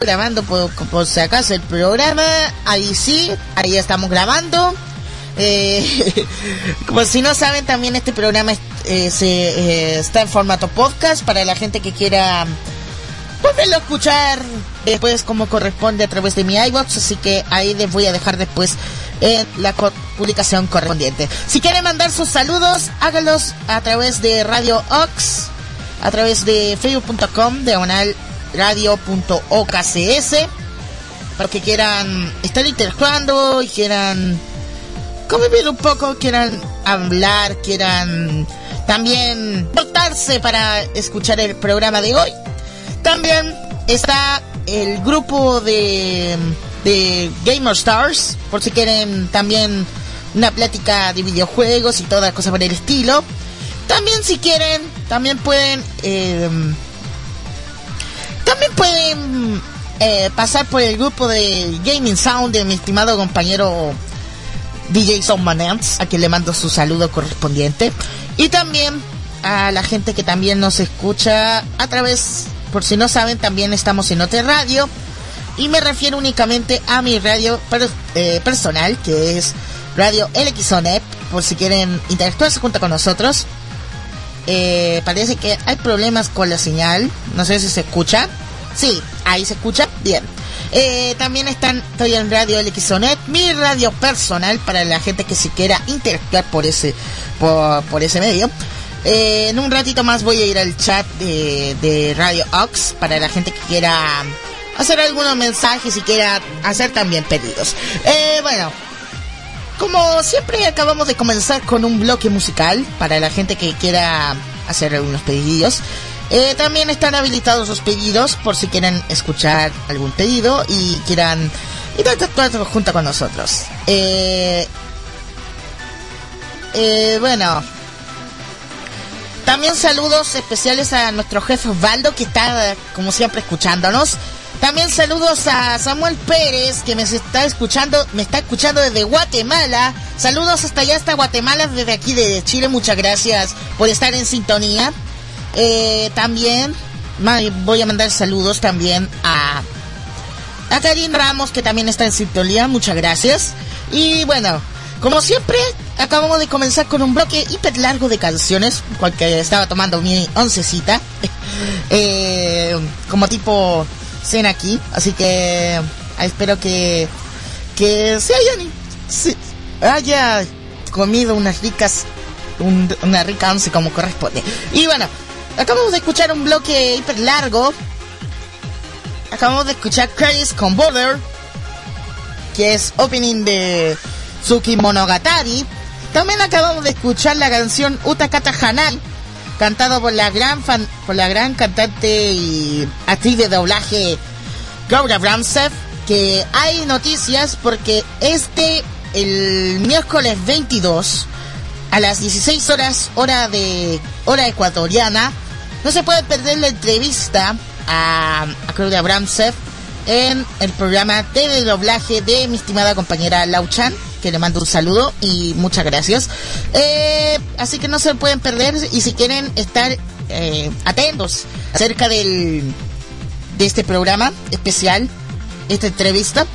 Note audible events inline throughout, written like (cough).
grabando por, si acaso el programa. Ahí sí, ahí estamos grabando. Eh, (laughs) como si no saben, también este programa eh, se, eh, está en formato podcast para la gente que quiera volverlo a escuchar después como corresponde a través de mi iBox. Así que ahí les voy a dejar después en la publicación correspondiente. Si quieren mandar sus saludos, háganlos a través de Radio Ox, a través de facebook.com, diagonal radio.occs, para que quieran estar interactuando y quieran convivir un poco, quieran hablar, quieran también portarse para escuchar el programa de hoy. También está el grupo de, de Gamer Stars, por si quieren también una plática de videojuegos y toda cosa por el estilo. También si quieren, también pueden... Eh, también pueden eh, pasar por el grupo de Gaming Sound de mi estimado compañero DJ Manance, a quien le mando su saludo correspondiente. Y también a la gente que también nos escucha a través, por si no saben, también estamos en otra radio. Y me refiero únicamente a mi radio eh, personal, que es Radio LXONEP, por si quieren interactuarse junto con nosotros. Eh, parece que hay problemas con la señal. No sé si se escucha. Sí, ahí se escucha. Bien. Eh, también están, estoy en Radio LXONET, mi radio personal para la gente que se quiera interactuar por ese, por, ese medio. Eh, en un ratito más voy a ir al chat de, de Radio Ox para la gente que quiera hacer algunos mensajes y quiera hacer también pedidos. bueno, como siempre acabamos de comenzar con un bloque musical para la gente que quiera hacer algunos pedidos. Eh, también están habilitados los pedidos por si quieren escuchar algún pedido y quieran interactuar junto con nosotros. Eh, eh, bueno, también saludos especiales a nuestro jefe Osvaldo que está como siempre escuchándonos. También saludos a Samuel Pérez, que me está escuchando, me está escuchando desde Guatemala. Saludos hasta allá, hasta Guatemala, desde aquí de Chile. Muchas gracias por estar en sintonía. Eh, también voy a mandar saludos también a, a Karin Ramos, que también está en sintonía. Muchas gracias. Y bueno, como siempre, acabamos de comenzar con un bloque hiper largo de canciones, porque estaba tomando mi oncecita. (laughs) eh, como tipo cena aquí. Así que ah, espero que, que se hayan, haya comido unas ricas, una rica once como corresponde. Y bueno, acabamos de escuchar un bloque hiper largo. Acabamos de escuchar Crazy con Border, que es opening de Tsuki Monogatari. También acabamos de escuchar la canción Utakata Hanai cantado por la gran fan, por la gran cantante y actriz de doblaje Gaura Bramsev, que hay noticias porque este el miércoles 22 a las 16 horas hora de hora ecuatoriana no se puede perder la entrevista a, Claudia Bramsev en el programa de doblaje de mi estimada compañera Lauchan que le mando un saludo y muchas gracias. Eh, así que no se pueden perder y si quieren estar eh, atentos acerca del, de este programa especial, esta entrevista,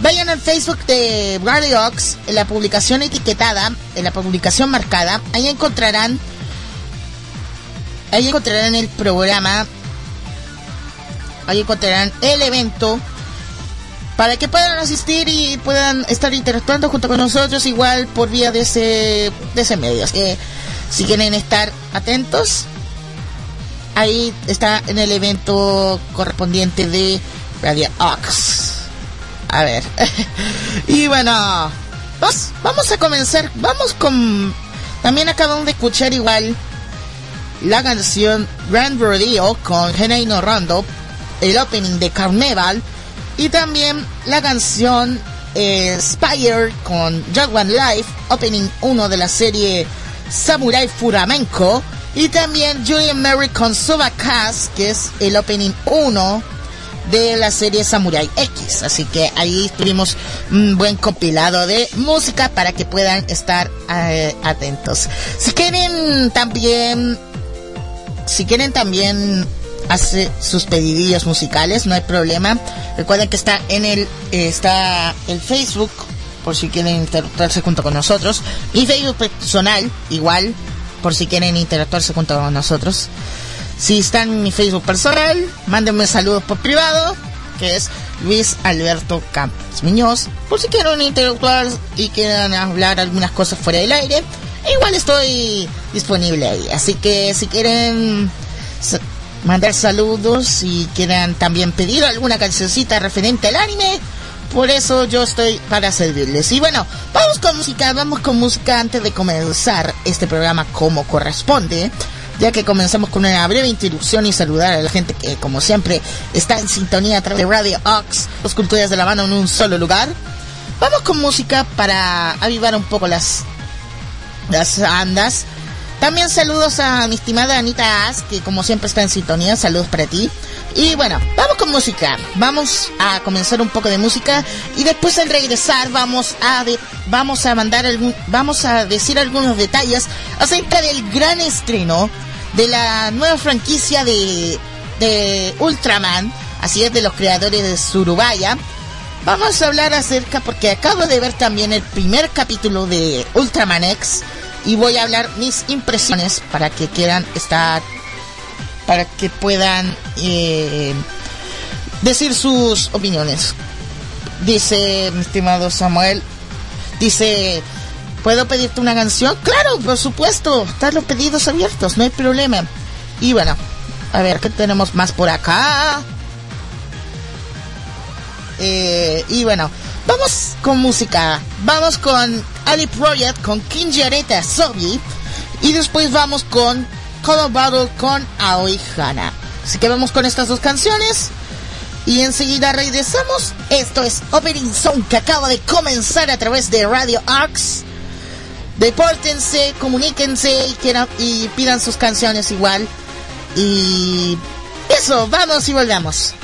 vayan al Facebook de Radio Ox, en la publicación etiquetada, en la publicación marcada, ahí encontrarán, ahí encontrarán el programa, ahí encontrarán el evento para que puedan asistir y puedan estar interactuando junto con nosotros igual por vía de ese de ese medio. Que si quieren estar atentos, ahí está en el evento correspondiente de Radio Ox. A ver. (laughs) y bueno, vamos, a comenzar. Vamos con también acabamos de escuchar igual la canción Grand Rodeo con Geneino Rondo, el opening de Carnival y también la canción eh, Spire con Jaguar Life, opening 1 de la serie Samurai Furamenco. Y también Julian Mary con Subacast, que es el opening 1 de la serie Samurai X. Así que ahí tuvimos un buen compilado de música para que puedan estar eh, atentos. Si quieren también, si quieren también hace sus pedidillos musicales, no hay problema. Recuerden que está en el está el Facebook por si quieren interactuarse junto con nosotros. Mi Facebook personal, igual, por si quieren interactuarse junto con nosotros. Si están en mi Facebook personal, mándenme saludos por privado, que es Luis Alberto Campos Miñoz, por si quieren interactuar y quieran hablar algunas cosas fuera del aire. Igual estoy disponible ahí, así que si quieren mandar saludos y quieran también pedir alguna cancioncita referente al anime, por eso yo estoy para servirles. Y bueno, vamos con música, vamos con música antes de comenzar este programa como corresponde. Ya que comenzamos con una breve introducción y saludar a la gente que, como siempre, está en sintonía a través de Radio Ox, los culturas de la mano en un solo lugar. Vamos con música para avivar un poco las, las andas también saludos a mi estimada Anita As, que como siempre está en sintonía. Saludos para ti. Y bueno, vamos con música. Vamos a comenzar un poco de música y después al regresar vamos a vamos a mandar algún, vamos a decir algunos detalles acerca del gran estreno de la nueva franquicia de de Ultraman, así es de los creadores de Surubaya. Vamos a hablar acerca porque acabo de ver también el primer capítulo de Ultraman X y voy a hablar mis impresiones para que quieran estar, para que puedan eh, decir sus opiniones. Dice mi estimado Samuel, dice, ¿puedo pedirte una canción? Claro, por supuesto, están los pedidos abiertos, no hay problema. Y bueno, a ver, ¿qué tenemos más por acá? Eh, y bueno, vamos con música. Vamos con Ali Project, con Kinji Areta Sobi. Y después vamos con Call Battle con Aoi Hana. Así que vamos con estas dos canciones. Y enseguida regresamos. Esto es Opening Zone que acaba de comenzar a través de Radio Arcs. Depórtense, comuníquense y, y pidan sus canciones igual. Y eso, vamos y volvamos.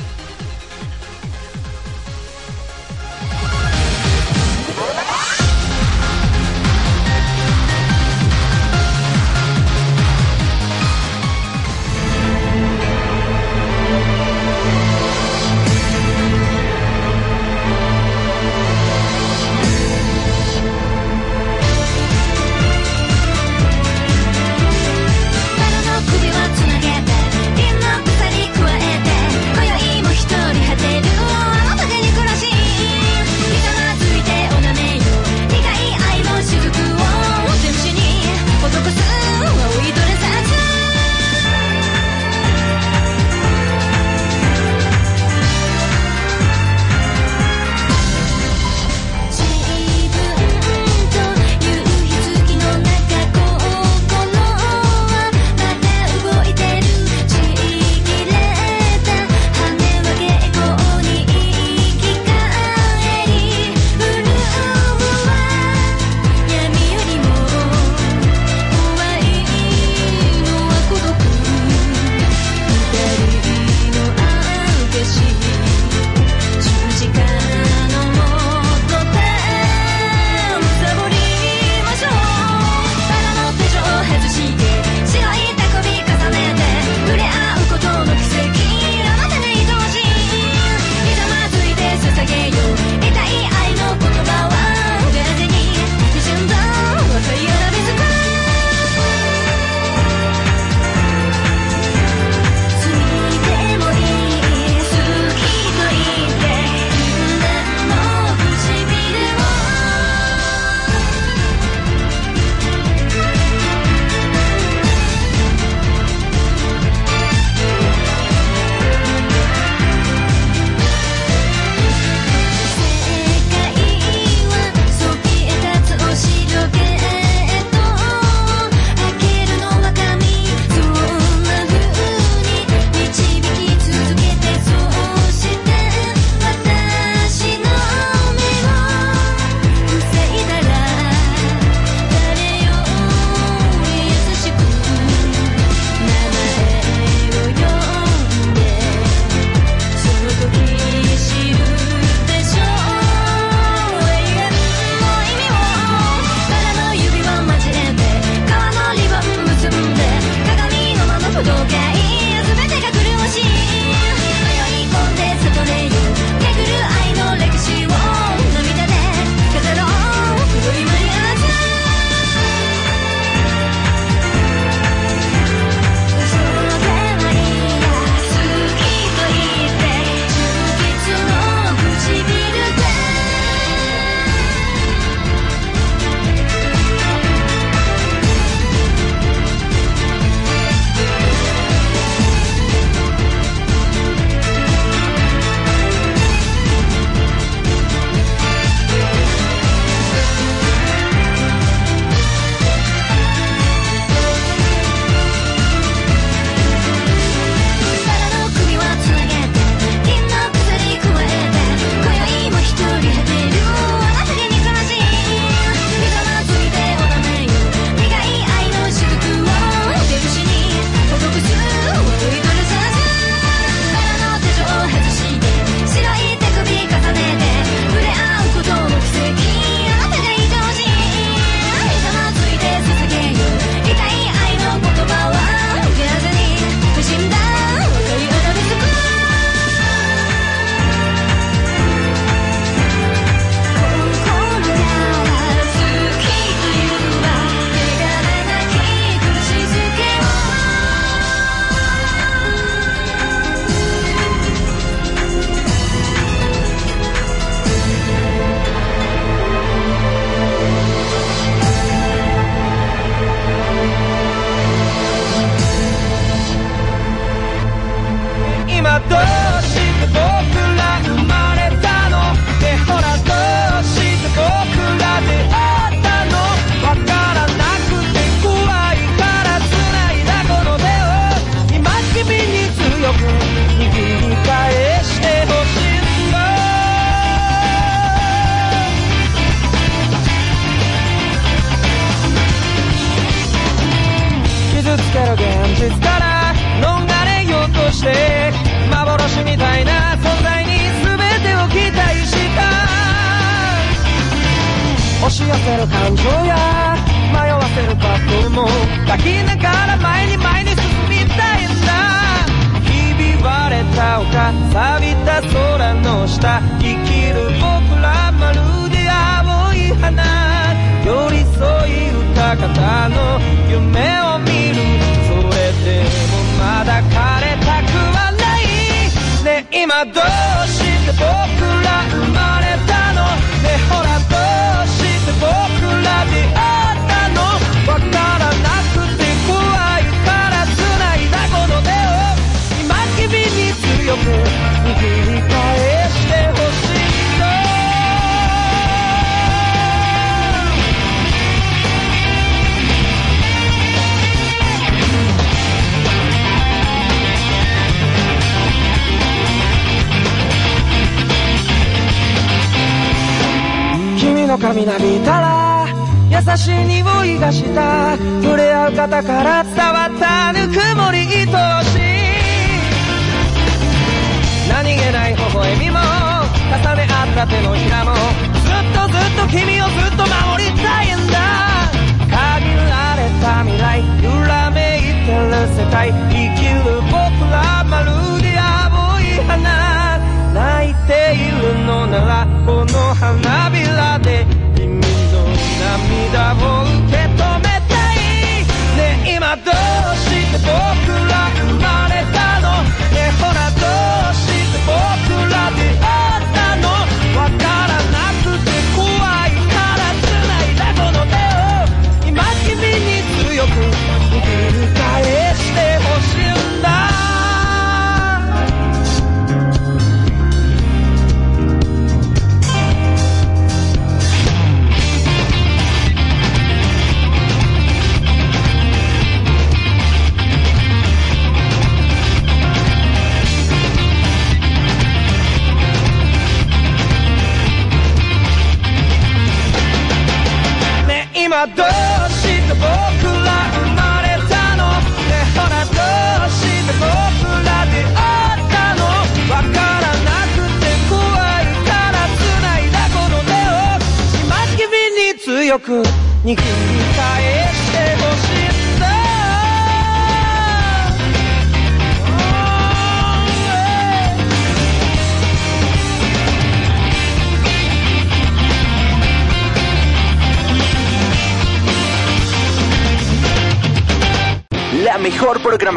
せる感情や迷わせる過去も抱きながら前に前に進みたいんだひび割れた丘錆びた空の下生きる僕らまるで青い花。寄り添い歌方の夢を見る。それでもまだ枯れたくはない。ね今どうして僕らに強く握り返してほしいんだ君の髪なびたら優しい匂いがした。触れ合う方から伝わったぬくもり愛しい何気ない微笑みも重ね合った手のひらもずっとずっと君をずっと守りたいんだ。限られた未来揺らめいてる世界生きる僕らまるで青い花。泣いているのならこの花びらで君の涙を受け止めたい。ねえ今どうして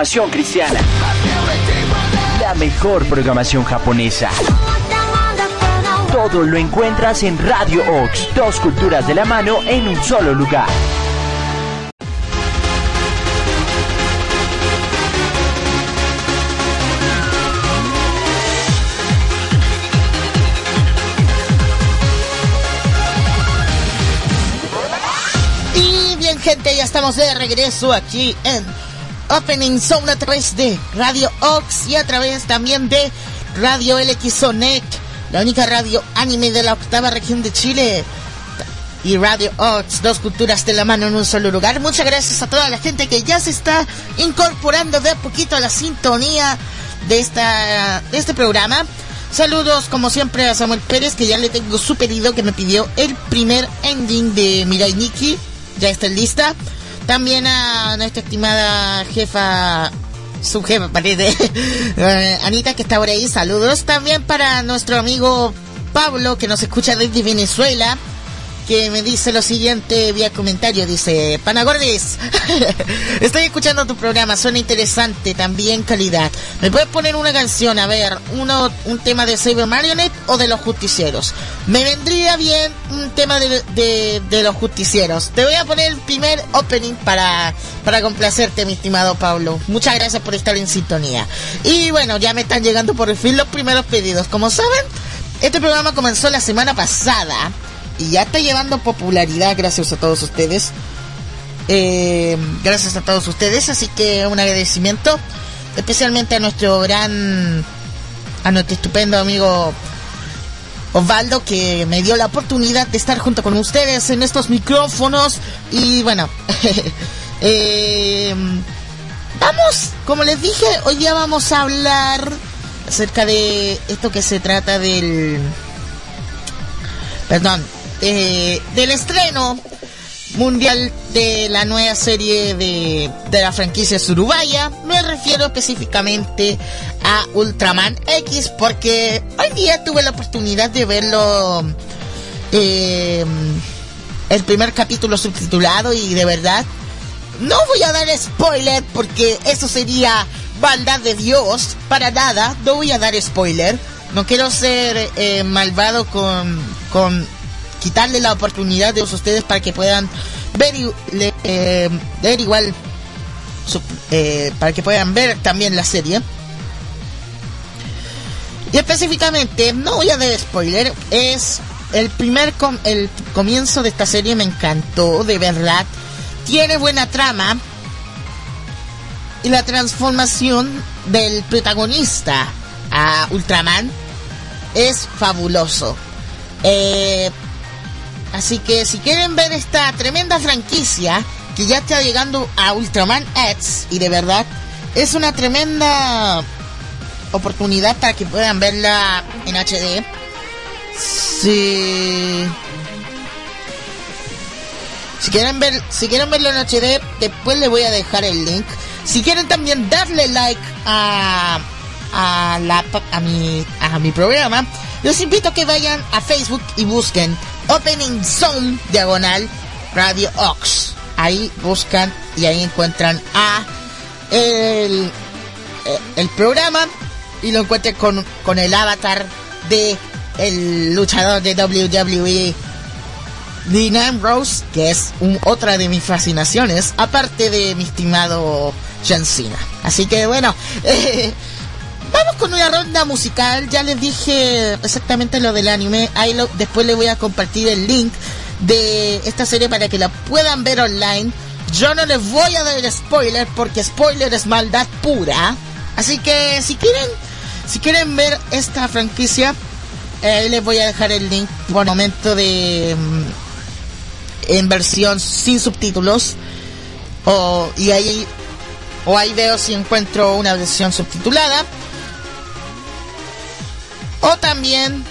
cristiana. La mejor programación japonesa. Todo lo encuentras en Radio Ox. Dos culturas de la mano en un solo lugar. Y bien, gente, ya estamos de regreso aquí en Opening Zone a través de Radio Ox y a través también de Radio LXONEC, la única radio anime de la octava región de Chile. Y Radio Ox, dos culturas de la mano en un solo lugar. Muchas gracias a toda la gente que ya se está incorporando de a poquito a la sintonía de, esta, este programa. Saludos, como siempre, a Samuel Pérez, que ya le tengo su pedido, que me pidió el primer ending de Mirai Nikki. Ya está lista. También a nuestra estimada jefa, su jefa, parece, (laughs) eh, Anita, que está por ahí. Saludos. También para nuestro amigo Pablo, que nos escucha desde Venezuela que me dice lo siguiente vía comentario, dice, Panagordis, (laughs) estoy escuchando tu programa, suena interesante, también calidad. ¿Me puedes poner una canción, a ver, uno, un tema de Saber Marionette o de los justicieros? Me vendría bien un tema de, de, los justicieros. Te voy a poner el primer opening para, para complacerte, mi estimado Pablo. Muchas gracias por estar en sintonía. Y bueno, ya me están llegando por el fin los primeros pedidos. Como saben, este programa comenzó la semana pasada y ya está llevando popularidad gracias a todos ustedes. Eh, gracias a todos ustedes, así que un agradecimiento especialmente a nuestro gran, a nuestro estupendo amigo Osvaldo que me dio la oportunidad de estar junto con ustedes en estos micrófonos. Y bueno, (laughs) eh, vamos, como les dije, hoy día vamos a hablar acerca de esto que se trata del, perdón, eh, del estreno mundial de la nueva serie de, de la franquicia Surubaya. Me refiero específicamente a Ultraman X porque hoy día tuve la oportunidad de verlo eh, el primer capítulo subtitulado y de verdad no voy a dar spoiler porque eso sería maldad de Dios. Para nada, no voy a dar spoiler. No quiero ser eh, malvado con, con quitarle la oportunidad de ustedes para que puedan ver, eh, ver igual, eh, para que puedan ver también la serie. Y específicamente, no voy a dar spoiler, es el primer com el comienzo de esta serie me encantó, de verdad. Tiene buena trama. Y la transformación del protagonista a Ultraman es fabuloso. Eh, así que si quieren ver esta tremenda franquicia que ya está llegando a Ultraman X y de verdad es una tremenda oportunidad para que puedan verla en HD. Si si quieren ver si quieren verlo en HD, después les voy a dejar el link. Si quieren también darle like a a, la, a, mi, a mi programa, los invito a que vayan a Facebook y busquen Opening Zone Diagonal Radio Ox. Ahí buscan y ahí encuentran a el, el programa y lo encuentren con, con el avatar de el luchador de WWE Dean Ambrose, que es un, otra de mis fascinaciones, aparte de mi estimado John. Así que bueno, (laughs) eh, Vamos con una ronda musical. Ya les dije exactamente lo del anime. Ahí lo, después les voy a compartir el link de esta serie para que la puedan ver online. Yo no les voy a dar spoiler porque spoiler es maldad pura. Así que si quieren, si quieren ver esta franquicia, ahí les voy a dejar el link por momento de mm, en versión sin subtítulos. O, y ahí o ahí veo si encuentro una versión subtitulada. O también,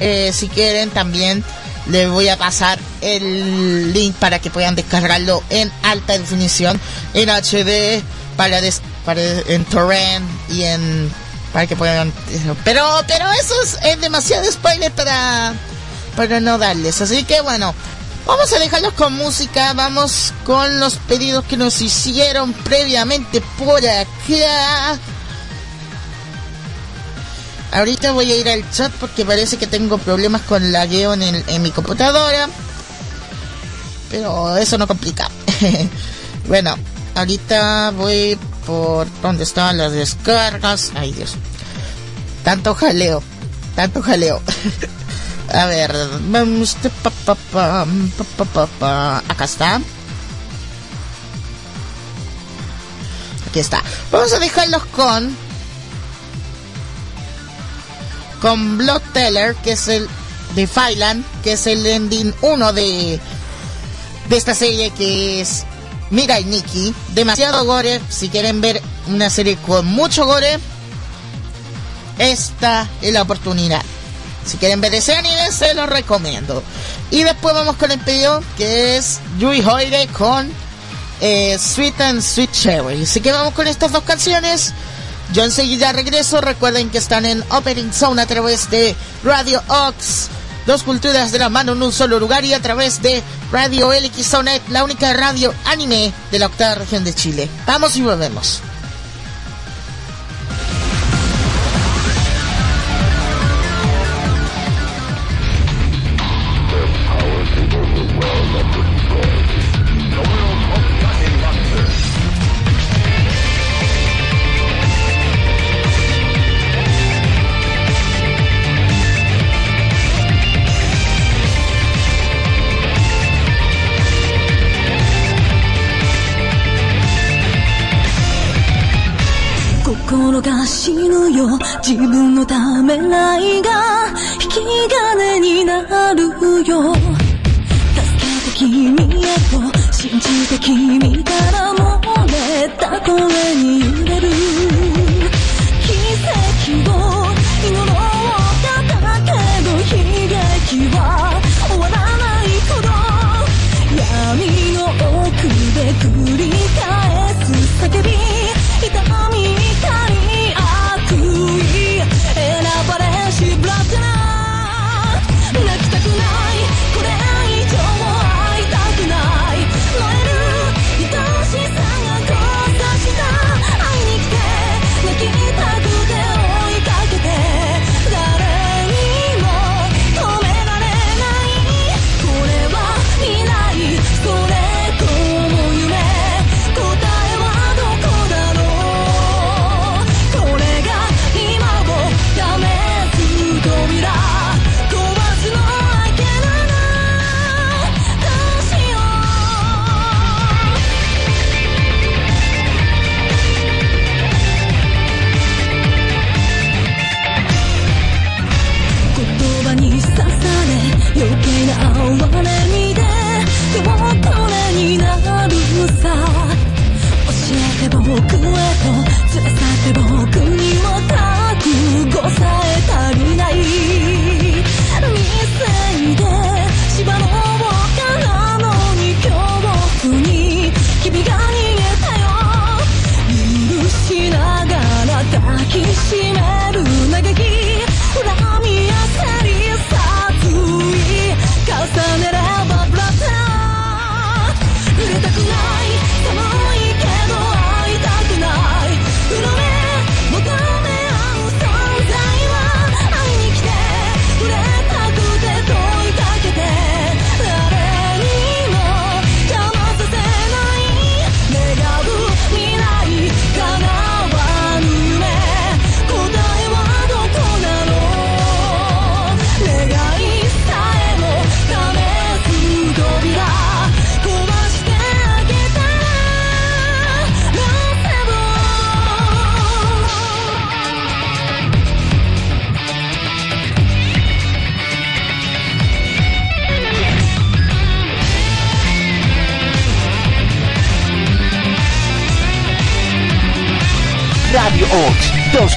eh, si quieren, también les voy a pasar el link para que puedan descargarlo en alta definición, en HD, para, para en torrent y en para que puedan pero pero eso es, demasiado spoiler para para no darles. Así que bueno vamos a dejarlos con música vamos con los pedidos que nos hicieron previamente por acá Ahorita voy a ir al chat porque parece que tengo problemas con lagueo en, en mi computadora. Pero eso no complica. (laughs) bueno, ahorita voy por donde estaban las descargas. Ay Dios. Tanto jaleo. Tanto jaleo. (laughs) a ver, vamos. Acá está. Aquí está. Vamos a dejarlos con con Blood Teller, que es el de Fyland, que es el ending 1 de, de esta serie que es Mira y Nikki. Demasiado gore. Si quieren ver una serie con mucho gore, esta es la oportunidad. Si quieren ver ese anime, se lo recomiendo. Y después vamos con el pedido que es Yui Hoire con eh, Sweet and Sweet Cherry. Así que vamos con estas dos canciones. Yo enseguida regreso. Recuerden que están en Opening Zone a través de Radio Ox. Dos culturas de la mano en un solo lugar y a través de Radio LX la única radio anime de la octava región de Chile. Vamos y volvemos. 自分のためらいが引き金になるよ。助けて君へと信じて君から漏れた声に揺れる。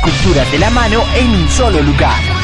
esculturas de la mano en un solo lugar.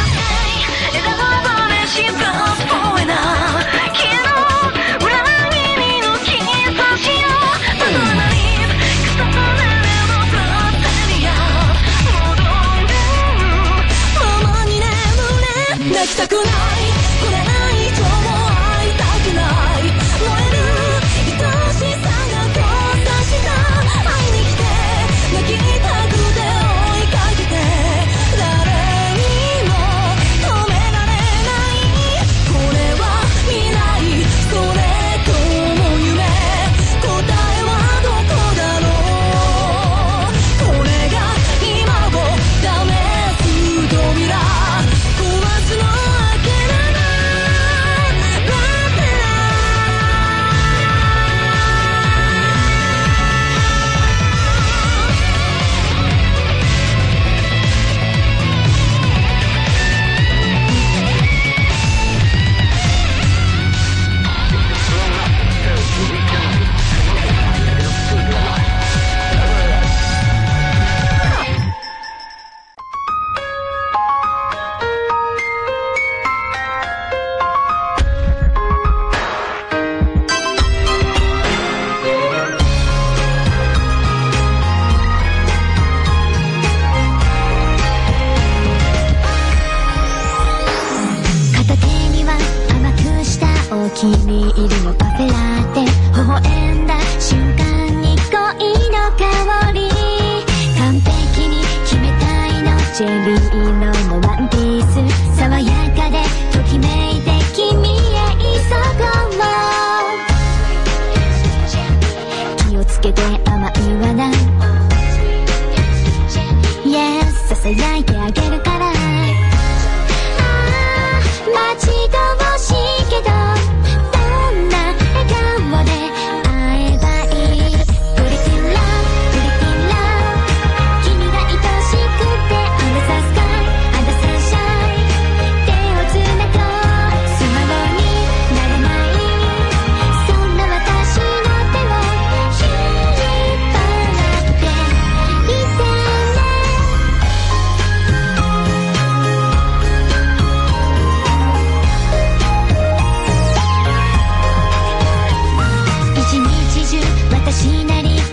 色のワンピース爽やかでときめいて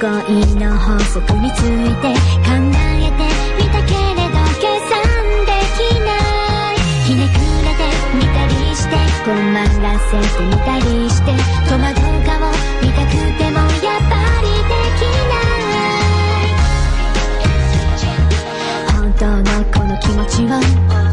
恋の法則について考えてみたけれど計算できないひねくれてみたりして困らせてみたりして戸惑う顔見たくてもやっぱりできない本当のこの気持ちを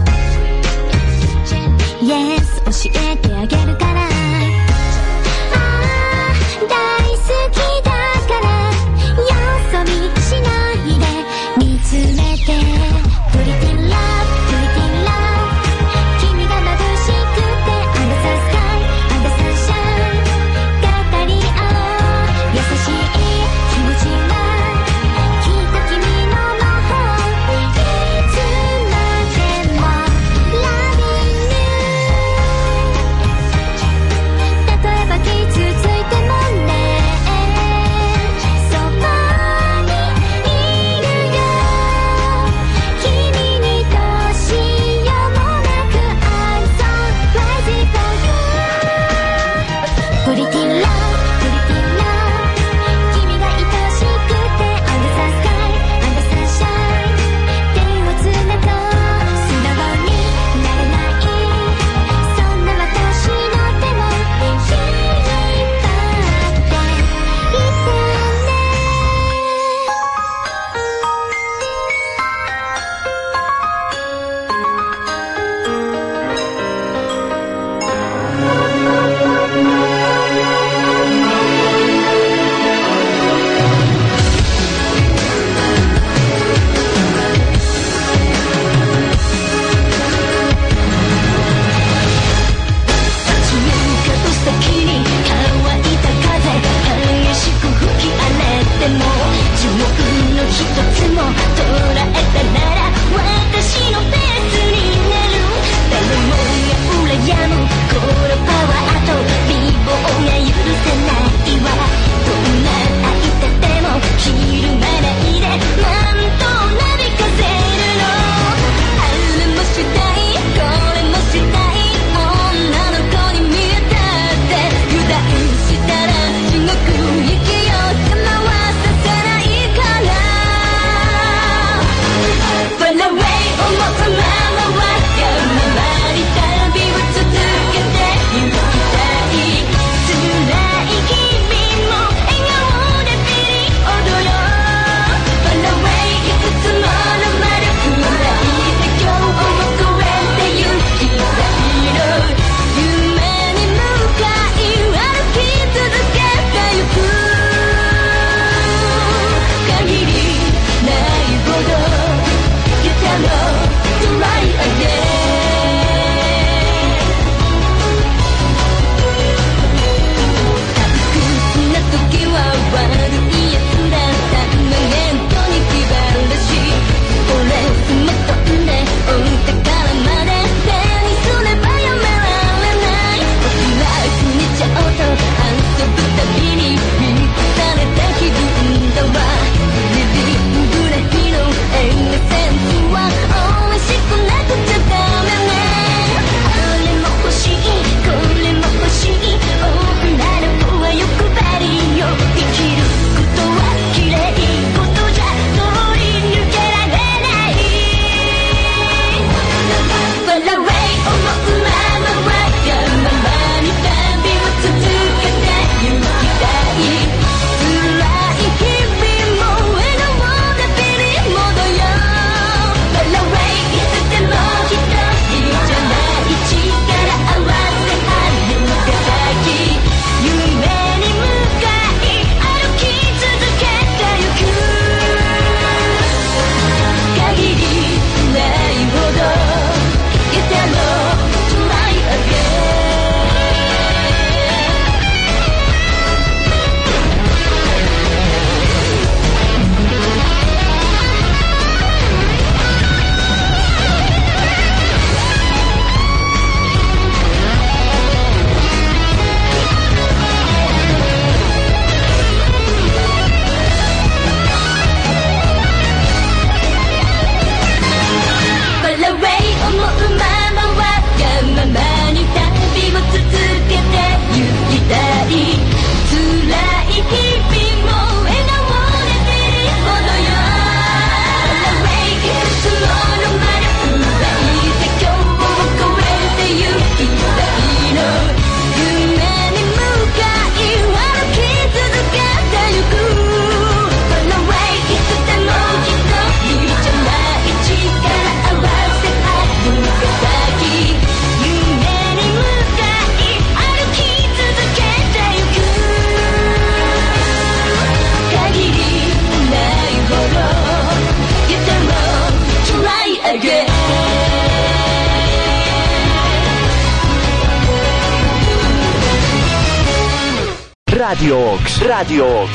Radiox, Radiox.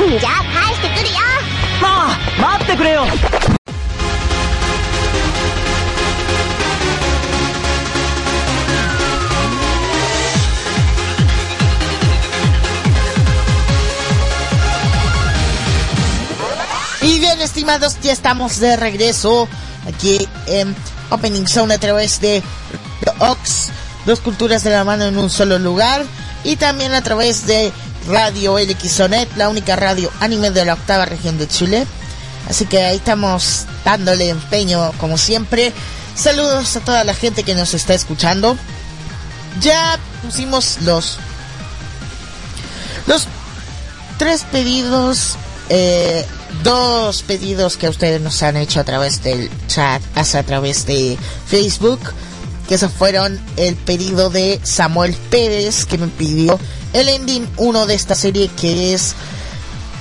Uh, ya, ¡Ah! ¡Mate, creo! Y bien, estimados, ya estamos de regreso aquí en Opening Zone a través de Ox, dos culturas de la mano en un solo lugar y también a través de Radio LXONET, la única radio anime de la octava región de Chile. Así que ahí estamos dándole empeño, como siempre. Saludos a toda la gente que nos está escuchando. Ya pusimos los los tres pedidos, eh, dos pedidos que ustedes nos han hecho a través del chat, a través de Facebook, que esos fueron el pedido de Samuel Pérez, que me pidió el ending 1 de esta serie que es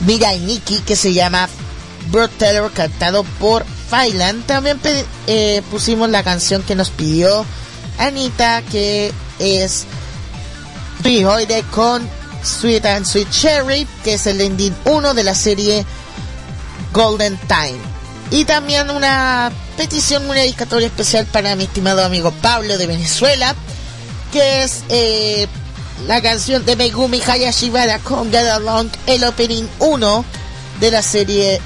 Mira y Nikki, que se llama Broad Taylor, cantado por Failand. También eh, pusimos la canción que nos pidió Anita, que es Trihoide con Sweet and Sweet Cherry, que es el ending 1 de la serie Golden Time. Y también una petición, una dedicatoria especial para mi estimado amigo Pablo de Venezuela, que es eh, la canción de Megumi Hayashibara con Get Along, el opening 1 de la serie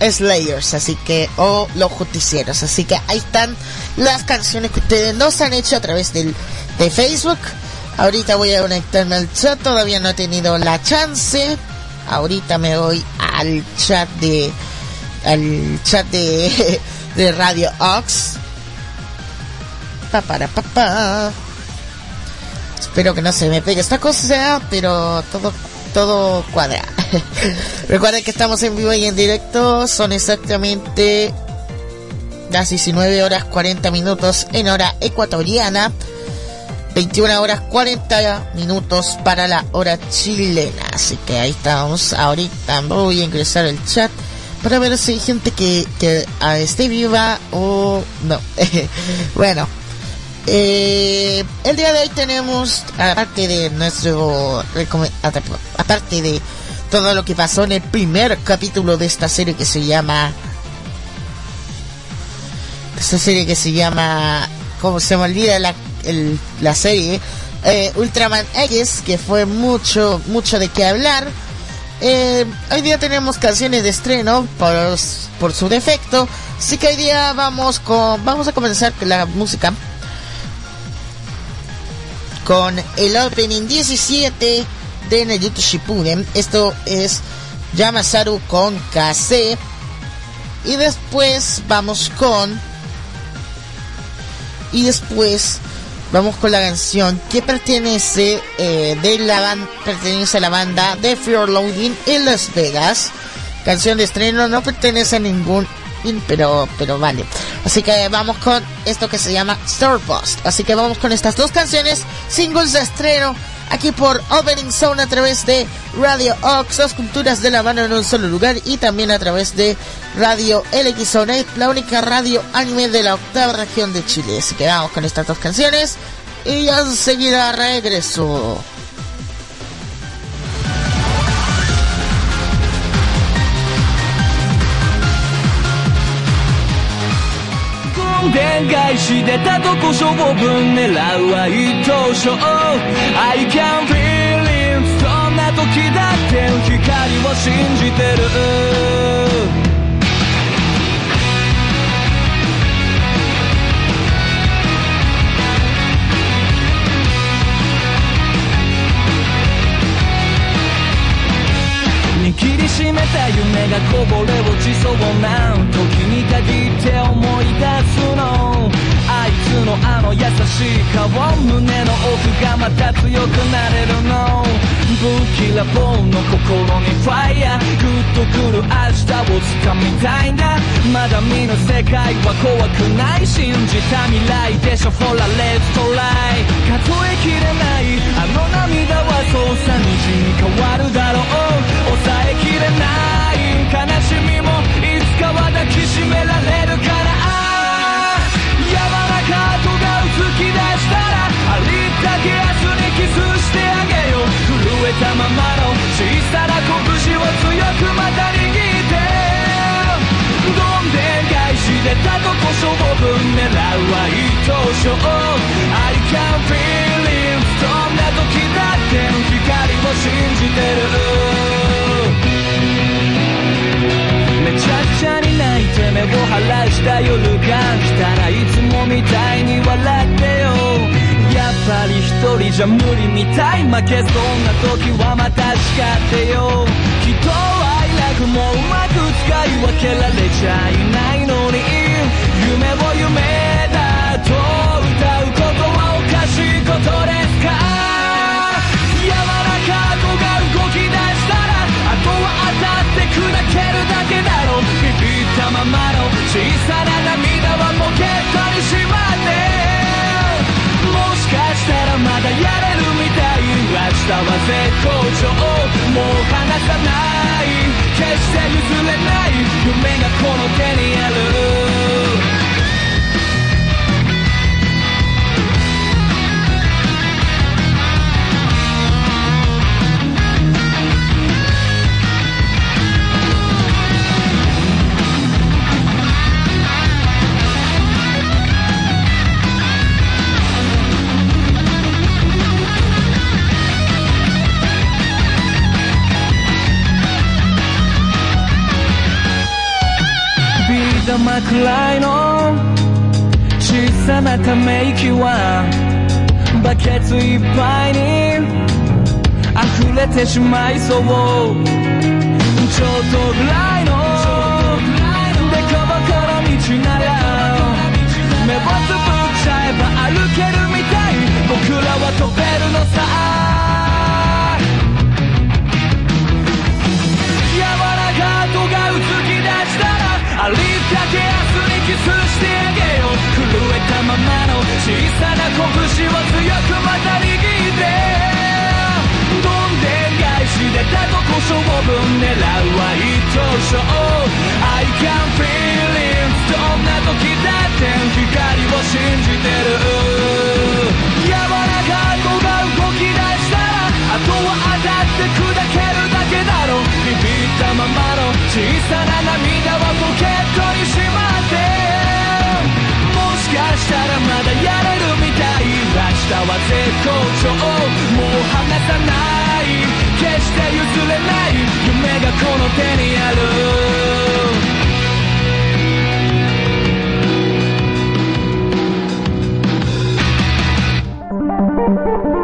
Slayers, así que, o Los Justicieros, así que ahí están las canciones que ustedes nos han hecho a través del, de Facebook. Ahorita voy a conectarme al chat, todavía no he tenido la chance. Ahorita me voy al chat de, al chat de, (laughs) de Radio Ox. Pa, para, pa, pa. Espero que no se me pegue esta cosa, pero todo, todo cuadra. (laughs) Recuerden que estamos en vivo y en directo. Son exactamente las 19 horas 40 minutos en hora ecuatoriana. 21 horas 40 minutos para la hora chilena. Así que ahí estamos. Ahorita voy a ingresar al chat para ver si hay gente que, que ah, esté viva o no. (laughs) bueno, eh, el día de hoy tenemos, aparte de nuestro, aparte de todo lo que pasó en el primer capítulo de esta serie que se llama, esta serie que se llama, como se me olvida la, el- la serie, eh, Ultraman X, que fue mucho, mucho de qué hablar. Eh, hoy día tenemos canciones de estreno por, por su defecto, así que hoy día vamos con, vamos a comenzar con la música con el opening 17 de Naruto Shippuden. Esto es Yamasaru con KC. Y después vamos con... Y después vamos con la canción que pertenece eh, de la pertenece a la banda de Fear Loading en Las Vegas. Canción de estreno no pertenece a ningún pero pero vale. Así que vamos con esto que se llama Starburst. Así que vamos con estas dos canciones, singles de estreno, aquí por Opening Zone a través de Radio Ox, dos culturas de la mano en un solo lugar, y también a través de Radio LXONET, la única radio anime de la octava región de Chile. Así que vamos con estas dos canciones y enseguida regreso. どんでん返し出たとこ勝負狙うは一等賞。I can feel it そんな時だって光を信じてる。しめた夢がこぼれ落ちそうな時に限って思い出すのあいつのあの優しい顔胸の。奥がまた強くなれるの。不気らぼうの。心にファイヤーグッとくる明日を掴みたいんだまだ見ぬ世界は怖くない信じた未来でしょほらレッツトライ数えきれないあの涙はそうさ虹に変わるだろうれない悲しみもいつかは抱きしめられるから山らかがうき出したらありったけ明日にキスしてあげよう震えたままの小さな拳を強くまた握ってどんでん返しでたとこ勝負狙うは一等賞 I can feel it どんな時だって光を信じてる目を晴らした夜が来たらいつもみたいに笑ってよ。やっぱり一人じゃ無理みたい。負けそうな時はまた叱ってよ。きっと愛楽もうまく使う明日は絶好調もう離さない。決して譲れない。夢がこの手にある。ビー玉くらいの小さなため息はバケツいっぱいに溢れてしまいそうちょっとぐらいのデコボコの道なら目をつぶっちゃえば歩けるみたい僕らは飛べるのさ柔らかとが映き出したらありったけ明日にキスしてあげよう。震えたままの小さな拳を強くまた握って。どんでん返しでたとこ勝負狙うは一等賞 I can feel it. どんな時だって光を信じてる。柔らかい子が動き出したらあとは当たって砕けるだけだろ。うままの小さな涙はポケットにしまってもしかしたらまだやれるみたい。明日は絶好調。もう離さない。決して譲れない夢がこの手にある「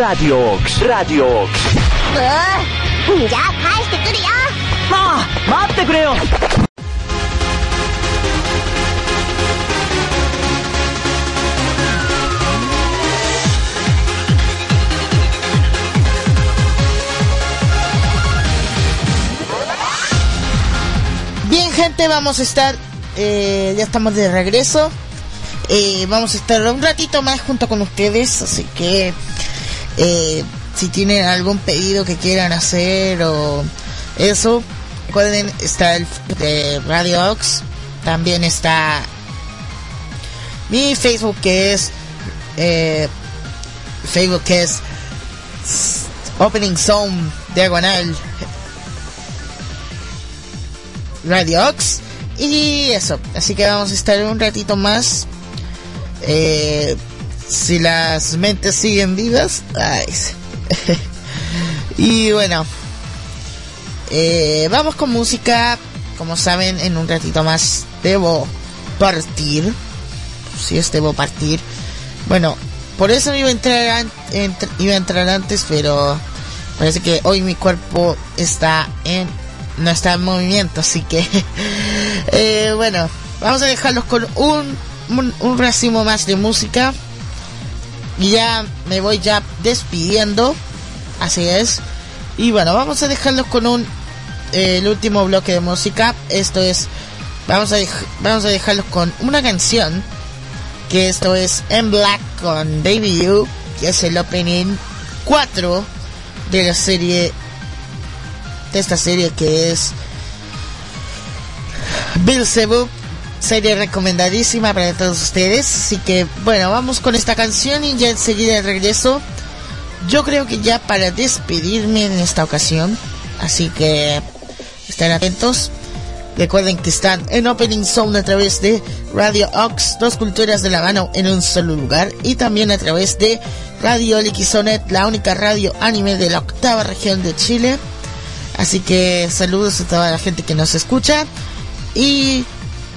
Radio Ox. Radio Ox. ¡Ya, ¡Ah! ¡Mate, creo! Bien, gente, vamos a estar. Eh, ya estamos de regreso. Eh, vamos a estar un ratito más junto con ustedes, así que eh, si tienen algún pedido que quieran hacer o eso, pueden estar el de Radio Ox. También está mi Facebook que es. eh, Facebook que es. Opening Zone Diagonal Radio Ox. Y eso, así que vamos a estar un ratito más. Eh, si las mentes siguen vivas. Ay, (laughs) y bueno, eh, vamos con música. Como saben, en un ratito más debo partir. Si es debo partir. Bueno, por eso iba a entrar, iba a entrar antes, pero parece que hoy mi cuerpo está en no está en movimiento, así que (laughs) eh, bueno, vamos a dejarlos con un, un racimo más de música y ya me voy ya despidiendo, así es. Y bueno, vamos a dejarlos con un el último bloque de música. Esto es vamos a vamos a dejarlos con una canción que esto es En Black con Baby You, que es el opening 4 de la serie de esta serie que es Beelzebub, serie recomendadísima para todos ustedes. Así que bueno, vamos con esta canción y ya enseguida regreso. Yo creo que ya para despedirme en esta ocasión, así que estén atentos. Recuerden que están en Opening Zone a través de Radio Ox, dos culturas de la mano en un solo lugar, y también a través de Radio Liquizonet, la única radio anime de la octava región de Chile. Así que saludos a toda la gente que nos escucha y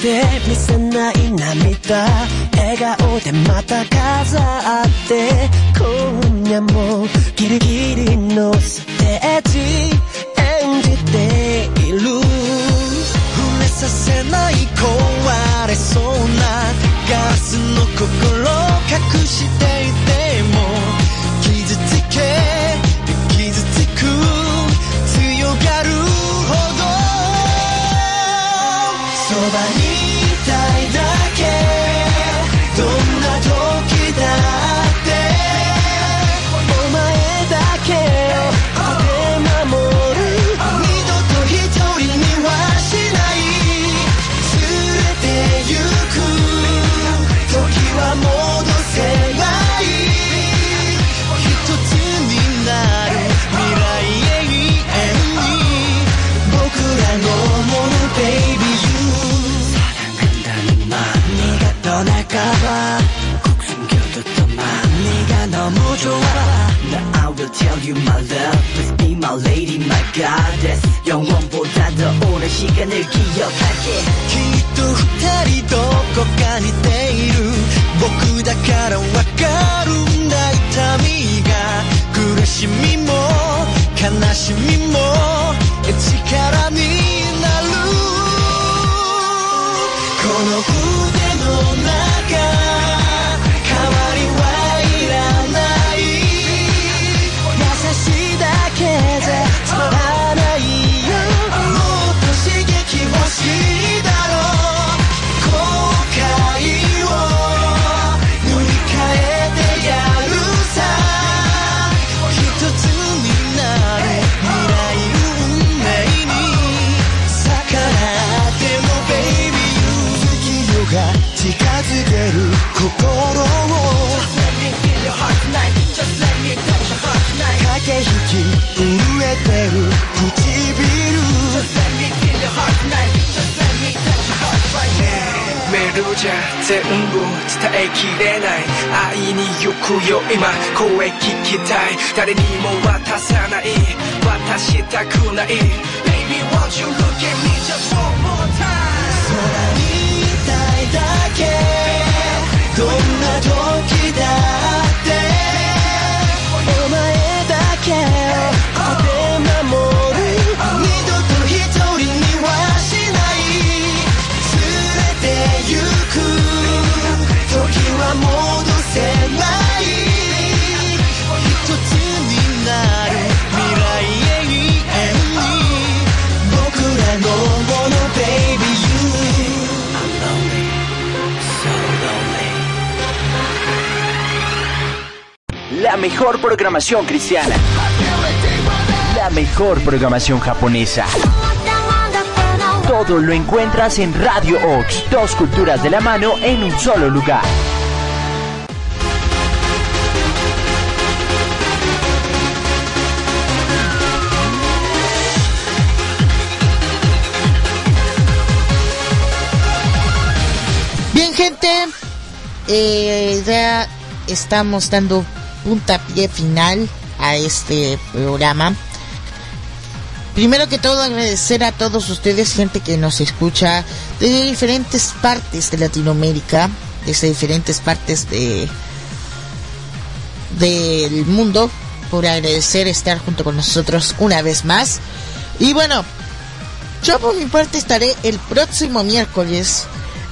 て見せない涙。笑顔でまた飾って。今夜もギリギリのステージ。演じている。触れさせない壊れそうなガラスの心を隠していて tell you my love Please be my lady my goddess 영원보다 더 오랜 시간을 기억할게 きっと二人どこか似ている僕だからわかるんだ痛みが苦しみも悲しみも力になるこの筆の 唇メールじゃ全部伝えきれない。愛に行くよ今声聞きたい。誰にも渡さない。渡したくない。Baby won't you look at me just one more time? 空にいたいだけ。どんな時だ？La mejor programación cristiana. La mejor programación japonesa. Todo lo encuentras en Radio Ox. Dos culturas de la mano en un solo lugar. Bien, gente, eh, ya estamos dando puntapié final a este programa. Primero que todo, agradecer a todos ustedes, gente que nos escucha de diferentes partes de Latinoamérica, desde diferentes partes de del mundo, por agradecer estar junto con nosotros una vez más. Y bueno, yo por mi parte estaré el próximo miércoles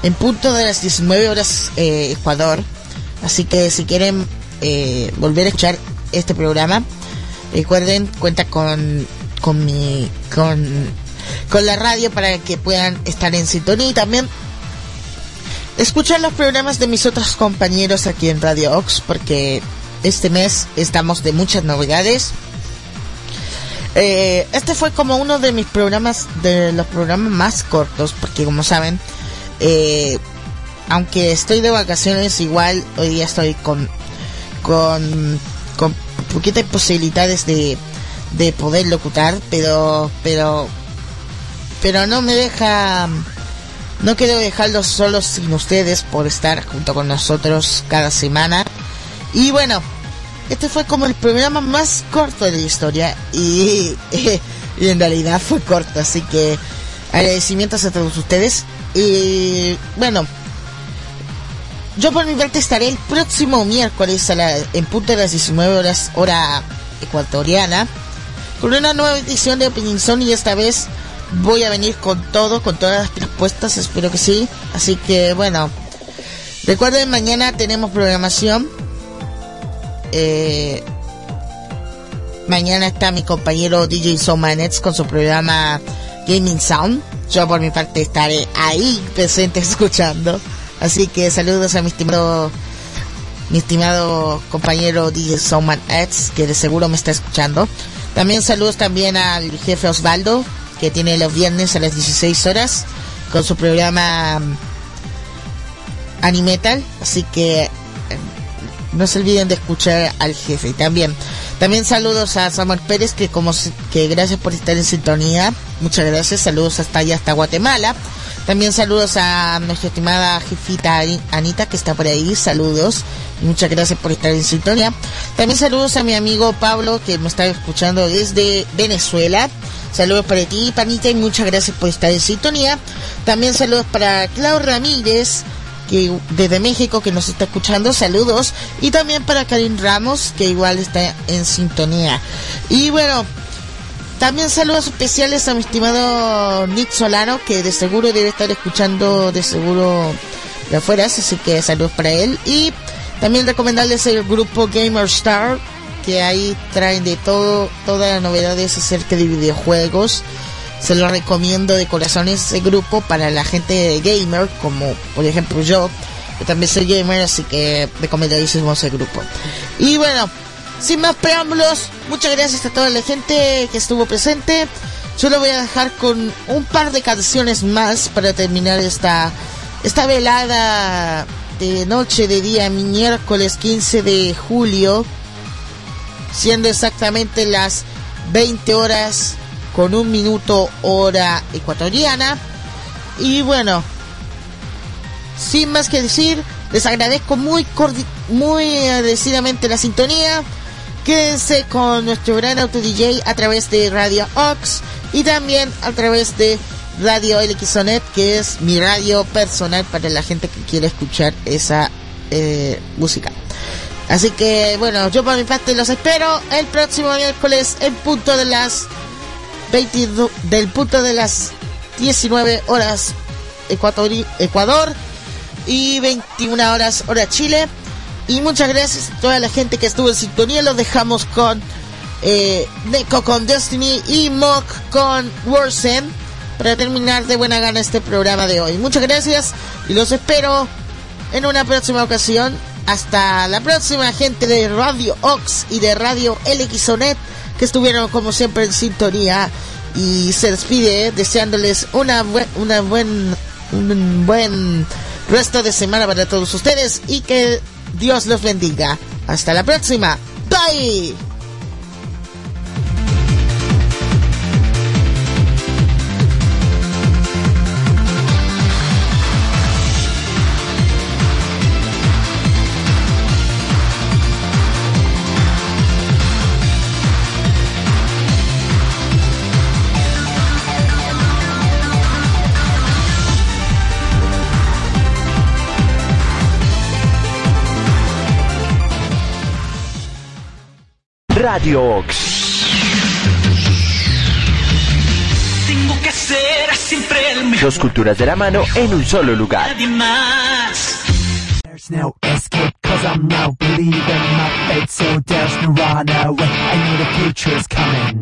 en punto de las 19 horas eh, Ecuador. Así que si quieren eh, volver a escuchar este programa, recuerden, cuenta con, con mi, con, con la radio para que puedan estar en sintonía y también escuchar los programas de mis otros compañeros aquí en Radio Ox porque este mes estamos de muchas novedades. Eh, este fue como uno de mis programas, de los programas más cortos, porque como saben, eh, aunque estoy de vacaciones, igual hoy día estoy con, con, con poquitas posibilidades de, de poder locutar, pero, pero, pero no me deja, no quiero dejarlos solos sin ustedes por estar junto con nosotros cada semana. Y bueno, este fue como el programa más corto de la historia y, (laughs) y en realidad fue corto, así que agradecimientos a todos ustedes. Y bueno, yo por mi parte estaré el próximo miércoles a la, en punto de las 19 horas hora ecuatoriana con una nueva edición de Opinion Zone y esta vez voy a venir con todo, con todas las respuestas, espero que sí. Así que bueno, recuerden mañana tenemos programación. Eh, mañana está mi compañero DJ Somanets con su programa Gaming Sound. Yo por mi parte estaré ahí presente (laughs) escuchando. Así que saludos a mi estimado estimado compañero DJ Soman que de seguro me está escuchando. También saludos también al jefe Osvaldo, que tiene los viernes a las 16 horas con su programa um, Animetal. Así que eh, no se olviden de escuchar al jefe. También, también saludos a Samuel Pérez, que como que gracias por estar en sintonía. Muchas gracias. Saludos hasta allá, hasta Guatemala. También saludos a nuestra estimada jefita Ani- Anita, que está por ahí. Saludos. Muchas gracias por estar en sintonía. También saludos a mi amigo Pablo, que me está escuchando desde Venezuela. Saludos para ti, Panita, y muchas gracias por estar en sintonía. También saludos para Clau Ramírez, que desde México, que nos está escuchando. Saludos. Y también para Karim Ramos, que igual está en sintonía. Y bueno, también saludos especiales a mi estimado Nick Solano, que de seguro debe estar escuchando de seguro de afuera, así que saludos para él. Y también recomendarles el grupo Gamer Star, que ahí traen de todo, todas las novedades acerca de videojuegos. Se lo recomiendo de corazón ese grupo para la gente gamer, como por ejemplo yo, que también soy gamer, así que recomendadísimo ese grupo. Y bueno, sin más preámbulos, muchas gracias a toda la gente que estuvo presente. Yo lo voy a dejar con un par de canciones más para terminar esta, esta velada de noche de día miércoles 15 de julio, siendo exactamente las 20 horas con un minuto hora ecuatoriana. Y bueno, sin más que decir, les agradezco muy, muy agradecidamente la sintonía. Quédense con nuestro gran auto DJ a través de Radio Ox y también a través de Radio LXONET, que es mi radio personal para la gente que quiere escuchar esa eh, música. Así que bueno, yo por mi parte los espero el próximo miércoles en punto de las 22 del punto de las 19 horas Ecuador, Ecuador y 21 horas hora Chile. Y muchas gracias a toda la gente que estuvo en sintonía. Los dejamos con eh, con Destiny y Mock con Worsen para terminar de buena gana este programa de hoy. Muchas gracias y los espero en una próxima ocasión. Hasta la próxima gente de Radio Ox y de Radio LXONET que estuvieron como siempre en sintonía y se despide deseándoles una buen, una buen, un buen resto de semana para todos ustedes y que Dios los bendiga. Hasta la próxima. Bye. Radio Ox. Tengo que ser siempre el mejor. Dos culturas de la mano en un solo lugar. Nadie más. There's no escape cause I'm now believing my fate so there's no runaway I know the future is coming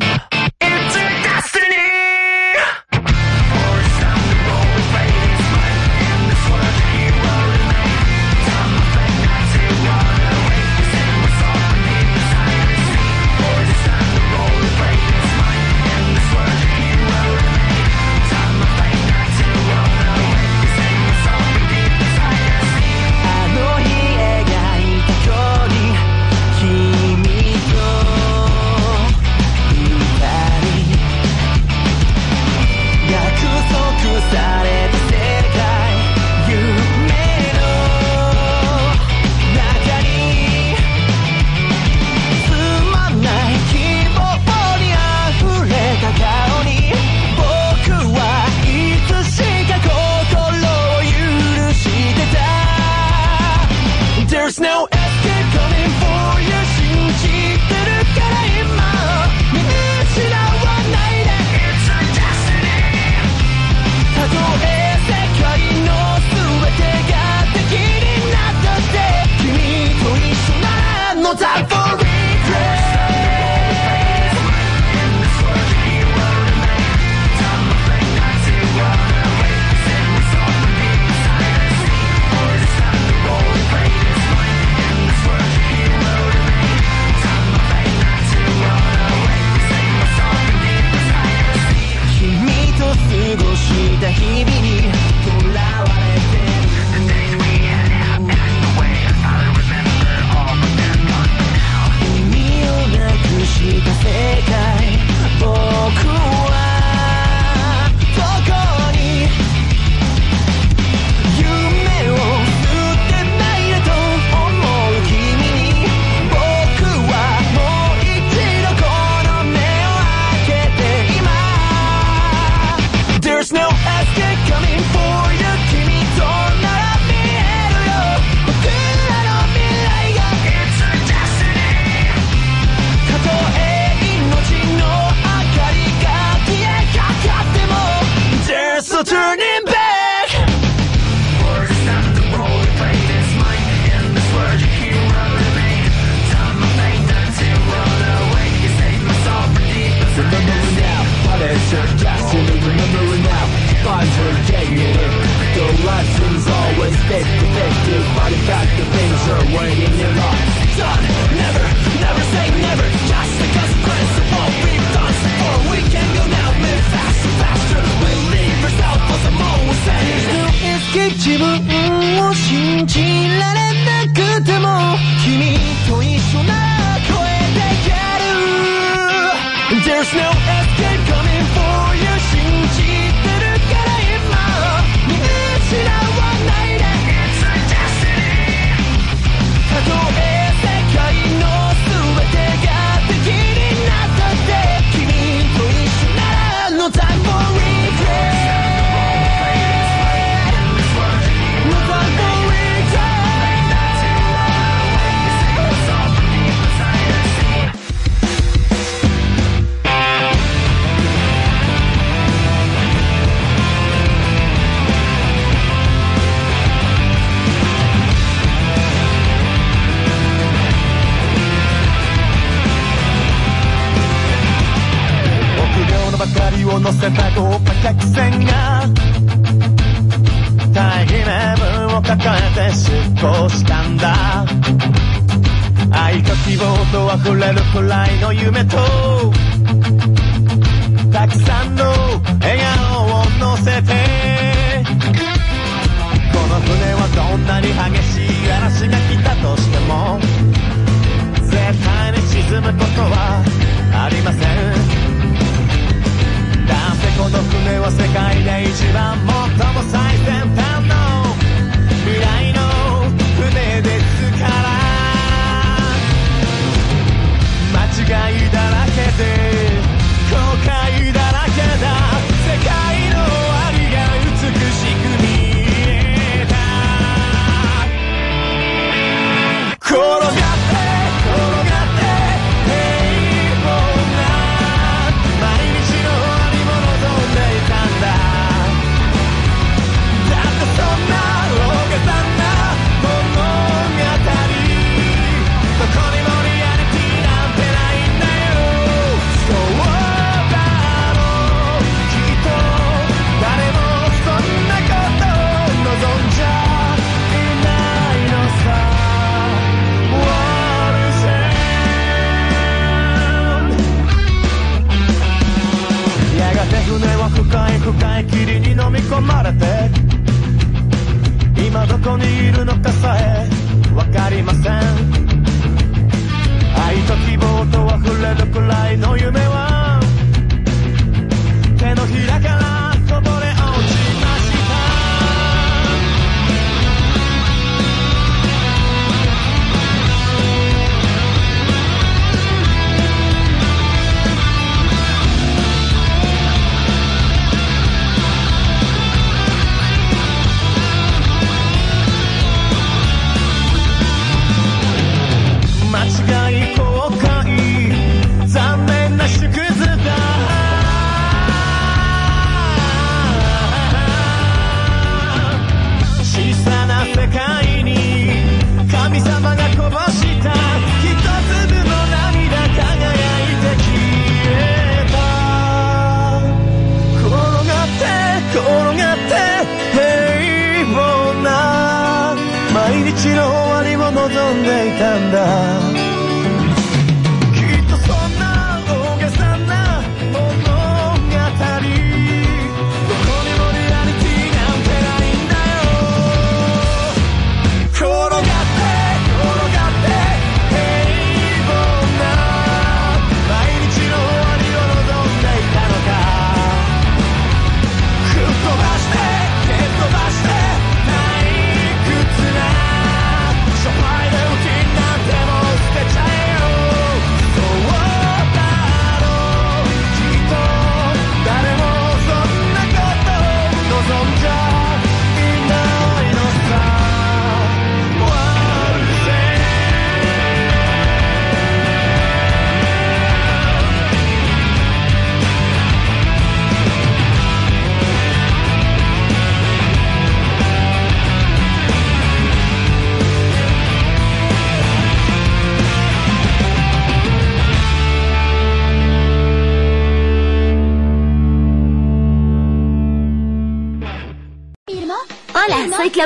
andar.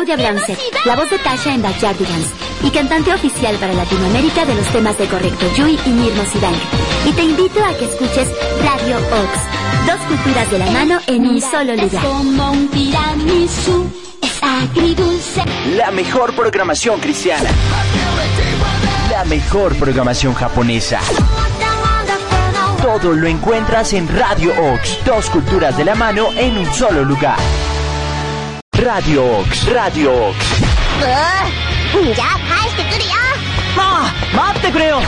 Claudia Brance, la voz de Tasha en Backyardigans y cantante oficial para Latinoamérica de los temas de Correcto Yui y Mirno Sidank. Y te invito a que escuches Radio Ox, dos culturas de la mano en un solo lugar. Como un tiramisú, es agridulce. La mejor programación cristiana. La mejor programación japonesa. Todo lo encuentras en Radio Ox, dos culturas de la mano en un solo lugar. Radio X, Radio X. じゃあ返してくるよもう待ってくれよ